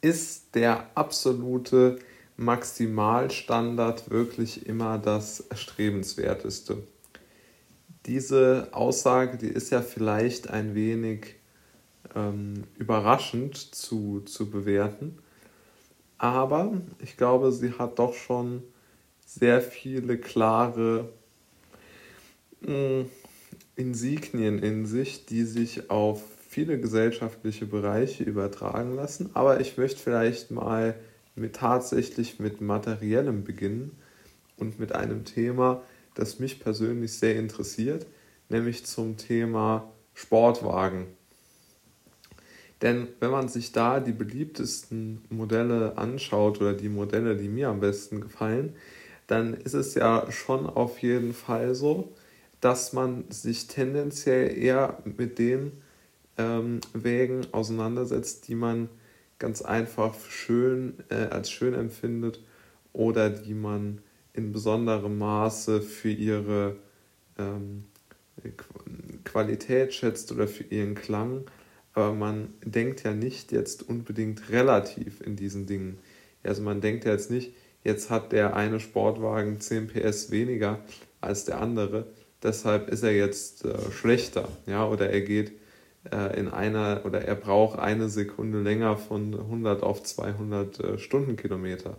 ist der absolute Maximalstandard wirklich immer das Erstrebenswerteste. Diese Aussage, die ist ja vielleicht ein wenig ähm, überraschend zu, zu bewerten, aber ich glaube, sie hat doch schon sehr viele klare mh, hm, Insignien in sich, die sich auf viele gesellschaftliche Bereiche übertragen lassen. Aber ich möchte vielleicht mal mit, tatsächlich mit materiellem beginnen und mit einem Thema, das mich persönlich sehr interessiert, nämlich zum Thema Sportwagen. Denn wenn man sich da die beliebtesten Modelle anschaut oder die Modelle, die mir am besten gefallen, dann ist es ja schon auf jeden Fall so, dass man sich tendenziell eher mit den ähm, Wägen auseinandersetzt, die man ganz einfach schön äh, als schön empfindet oder die man in besonderem Maße für ihre ähm, Qualität schätzt oder für ihren Klang. Aber man denkt ja nicht jetzt unbedingt relativ in diesen Dingen. Also man denkt ja jetzt nicht, jetzt hat der eine Sportwagen 10 PS weniger als der andere, deshalb ist er jetzt äh, schlechter, ja, oder er geht in einer oder er braucht eine Sekunde länger von 100 auf 200 äh, Stundenkilometer.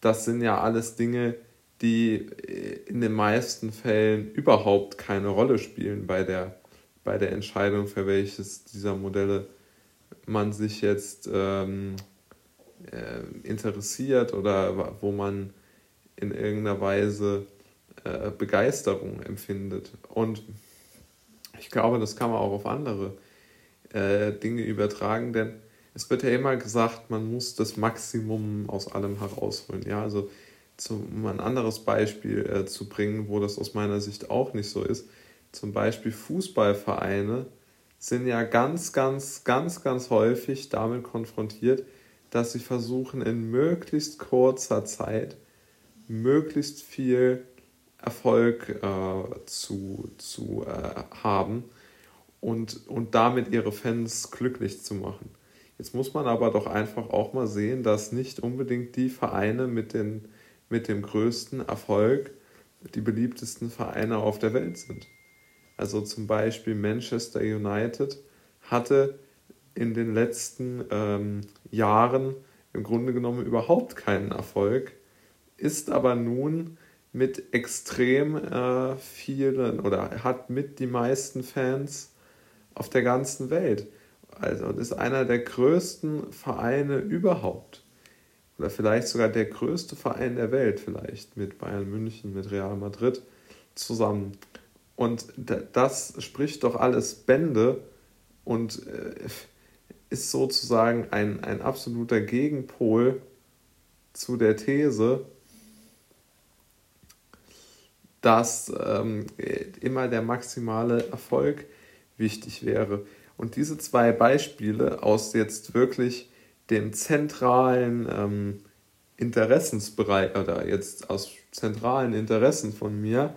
Das sind ja alles Dinge, die äh, in den meisten Fällen überhaupt keine Rolle spielen bei der, bei der Entscheidung, für welches dieser Modelle man sich jetzt ähm, äh, interessiert oder wo man in irgendeiner Weise äh, Begeisterung empfindet. Und ich glaube, das kann man auch auf andere äh, Dinge übertragen, denn es wird ja immer gesagt, man muss das Maximum aus allem herausholen. Ja, also um ein anderes Beispiel äh, zu bringen, wo das aus meiner Sicht auch nicht so ist. Zum Beispiel Fußballvereine sind ja ganz, ganz, ganz, ganz häufig damit konfrontiert, dass sie versuchen, in möglichst kurzer Zeit möglichst viel Erfolg äh, zu, zu äh, haben und, und damit ihre Fans glücklich zu machen. Jetzt muss man aber doch einfach auch mal sehen, dass nicht unbedingt die Vereine mit, den, mit dem größten Erfolg die beliebtesten Vereine auf der Welt sind. Also zum Beispiel Manchester United hatte in den letzten ähm, Jahren im Grunde genommen überhaupt keinen Erfolg, ist aber nun mit extrem äh, vielen oder hat mit die meisten Fans auf der ganzen Welt. Also ist einer der größten Vereine überhaupt. Oder vielleicht sogar der größte Verein der Welt, vielleicht mit Bayern München, mit Real Madrid zusammen. Und das spricht doch alles Bände und äh, ist sozusagen ein, ein absoluter Gegenpol zu der These, dass ähm, immer der maximale Erfolg wichtig wäre. Und diese zwei Beispiele aus jetzt wirklich dem zentralen ähm, Interessensbereich oder jetzt aus zentralen Interessen von mir,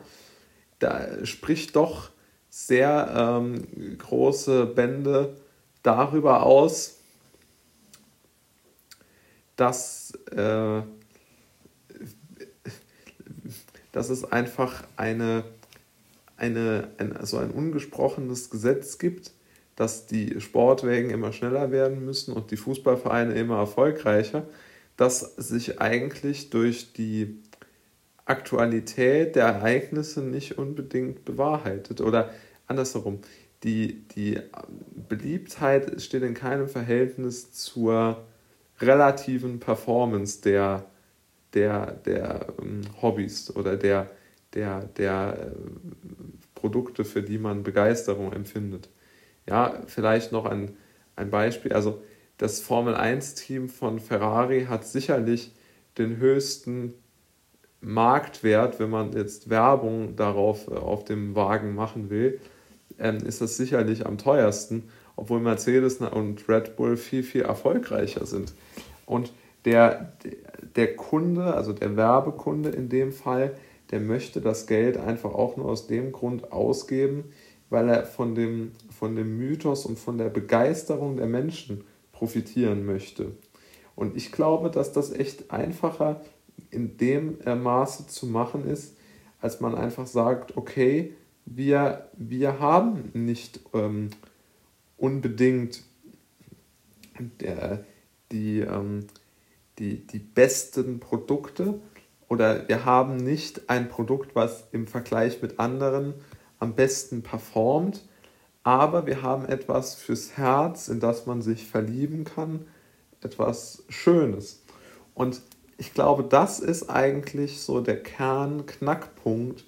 da spricht doch sehr ähm, große Bände darüber aus, dass äh, dass es einfach eine, eine, ein, also ein ungesprochenes Gesetz gibt, dass die Sportwägen immer schneller werden müssen und die Fußballvereine immer erfolgreicher, das sich eigentlich durch die Aktualität der Ereignisse nicht unbedingt bewahrheitet. Oder andersherum, die, die Beliebtheit steht in keinem Verhältnis zur relativen Performance der, der, der ähm, Hobbys oder der, der, der äh, Produkte, für die man Begeisterung empfindet. Ja, vielleicht noch ein, ein Beispiel. Also das Formel 1-Team von Ferrari hat sicherlich den höchsten Marktwert, wenn man jetzt Werbung darauf äh, auf dem Wagen machen will, ähm, ist das sicherlich am teuersten, obwohl Mercedes und Red Bull viel, viel erfolgreicher sind. Und der, der Kunde, also der Werbekunde in dem Fall, der möchte das Geld einfach auch nur aus dem Grund ausgeben, weil er von dem, von dem Mythos und von der Begeisterung der Menschen profitieren möchte. Und ich glaube, dass das echt einfacher in dem äh, Maße zu machen ist, als man einfach sagt, okay, wir, wir haben nicht ähm, unbedingt der, die, ähm, die, die besten Produkte oder wir haben nicht ein Produkt, was im Vergleich mit anderen am besten performt, aber wir haben etwas fürs Herz, in das man sich verlieben kann, etwas Schönes. Und ich glaube, das ist eigentlich so der Kernknackpunkt,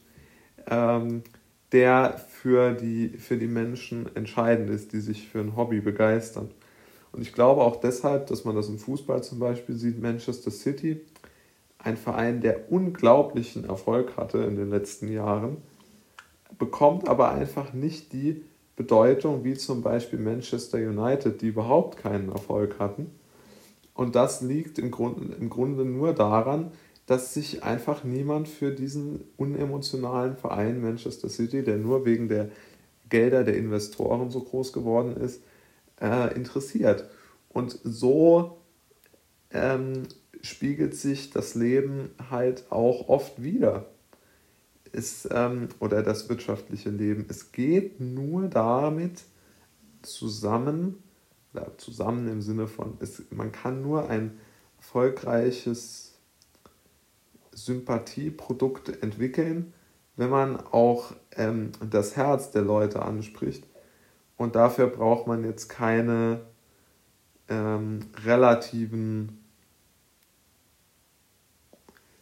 ähm, der für die, für die Menschen entscheidend ist, die sich für ein Hobby begeistern. Und ich glaube auch deshalb, dass man das im Fußball zum Beispiel sieht, Manchester City, ein Verein, der unglaublichen Erfolg hatte in den letzten Jahren, bekommt aber einfach nicht die Bedeutung wie zum Beispiel Manchester United, die überhaupt keinen Erfolg hatten. Und das liegt im Grunde, im Grunde nur daran, dass sich einfach niemand für diesen unemotionalen Verein Manchester City, der nur wegen der Gelder der Investoren so groß geworden ist, äh, interessiert. Und so ähm, spiegelt sich das Leben halt auch oft wieder. Es, ähm, oder das wirtschaftliche Leben. Es geht nur damit zusammen, zusammen im Sinne von, es, man kann nur ein erfolgreiches Sympathieprodukt entwickeln, wenn man auch ähm, das Herz der Leute anspricht und dafür braucht man jetzt keine ähm, relativen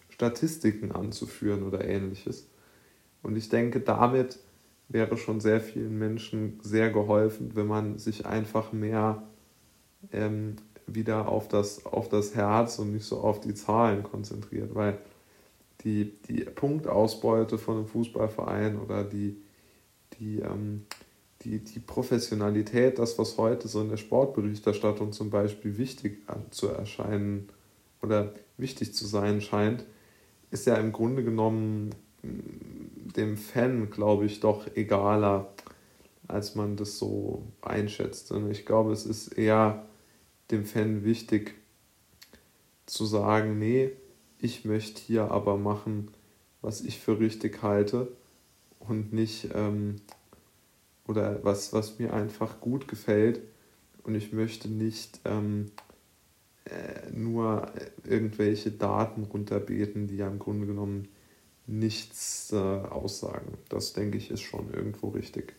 Statistiken anzuführen oder ähnliches. Und ich denke, damit wäre schon sehr vielen Menschen sehr geholfen, wenn man sich einfach mehr ähm, wieder auf das, auf das Herz und nicht so auf die Zahlen konzentriert, weil die, die Punktausbeute von einem Fußballverein oder die, die ähm, die, die Professionalität, das, was heute so in der Sportberichterstattung zum Beispiel wichtig zu erscheinen oder wichtig zu sein scheint, ist ja im Grunde genommen mm, dem Fan, glaube ich, doch egaler, als man das so einschätzt. Und ich glaube, es ist eher dem Fan wichtig zu sagen, nee, ich möchte hier aber machen, was ich für richtig halte und nicht ähm, oder was, was mir einfach gut gefällt. Und ich möchte nicht ähm, äh, nur irgendwelche Daten runterbeten, die ja im Grunde genommen nichts äh, aussagen. Das denke ich ist schon irgendwo richtig.